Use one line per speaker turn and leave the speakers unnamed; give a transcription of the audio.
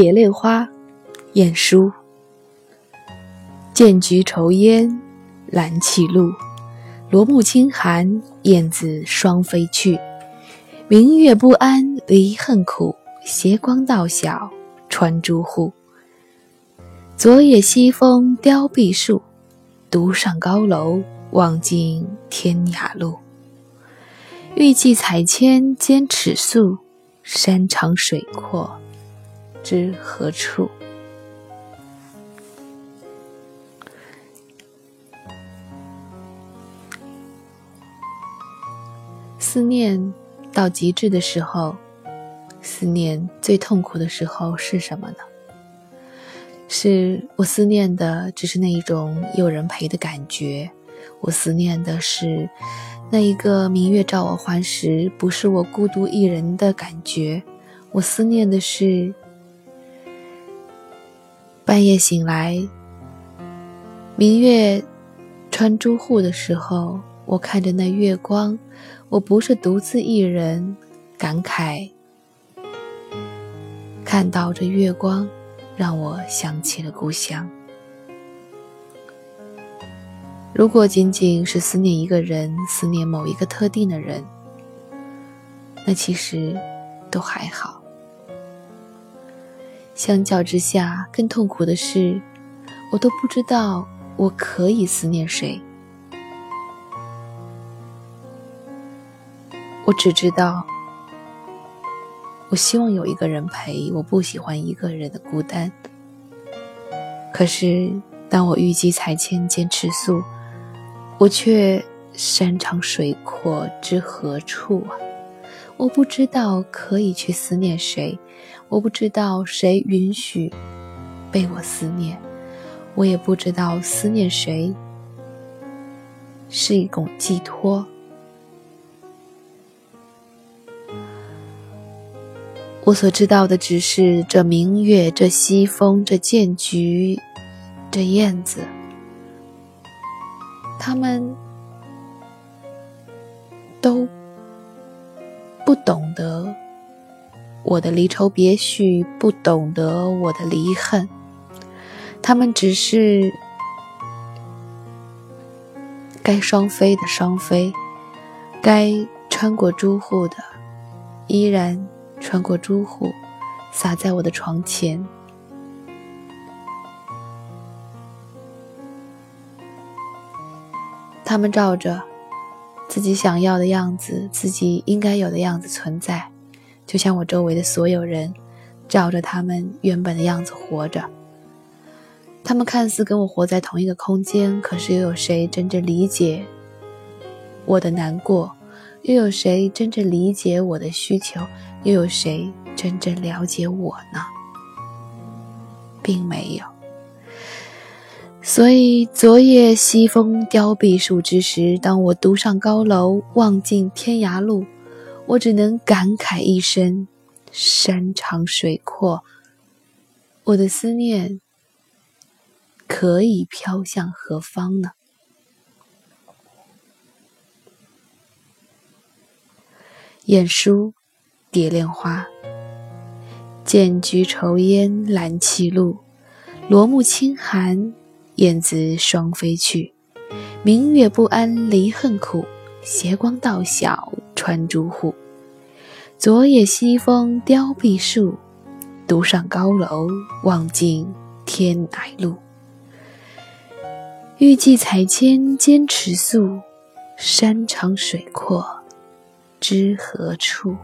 蝶恋花，晏殊。剑菊愁烟，兰泣露。罗幕轻寒，燕子双飞去。明月不安，离恨苦。斜光到晓，穿朱户。昨夜西风凋碧树，独上高楼，望尽天涯路。欲寄彩笺兼尺素，山长水阔知何处？思念到极致的时候，思念最痛苦的时候是什么呢？是我思念的只是那一种有人陪的感觉，我思念的是那一个明月照我还时，不是我孤独一人的感觉，我思念的是半夜醒来，明月穿朱户的时候，我看着那月光。我不是独自一人感慨，看到这月光，让我想起了故乡。如果仅仅是思念一个人，思念某一个特定的人，那其实都还好。相较之下，更痛苦的是，我都不知道我可以思念谁。我只知道，我希望有一个人陪，我不喜欢一个人的孤单。可是，当我欲寄彩笺兼尺素，我却山长水阔知何处啊？我不知道可以去思念谁，我不知道谁允许被我思念，我也不知道思念谁是一种寄托。我所知道的只是这明月，这西风，这剑菊，这燕子，他们都不懂得我的离愁别绪，不懂得我的离恨，他们只是该双飞的双飞，该穿过朱户的依然。穿过朱户，洒在我的床前。他们照着自己想要的样子，自己应该有的样子存在，就像我周围的所有人，照着他们原本的样子活着。他们看似跟我活在同一个空间，可是又有谁真正理解我的难过？又有谁真正理解我的需求？又有谁真正了解我呢？并没有。所以昨夜西风凋碧树之时，当我独上高楼，望尽天涯路，我只能感慨一声：山长水阔。我的思念可以飘向何方呢？晏殊，蝶恋花。剑菊愁烟，兰泣露。罗幕轻寒，燕子双飞去。明月不安，离恨苦。斜光到晓，穿朱户。昨夜西风凋碧树，独上高楼，望尽天涯路。欲寄彩笺兼尺素，山长水阔。知何处？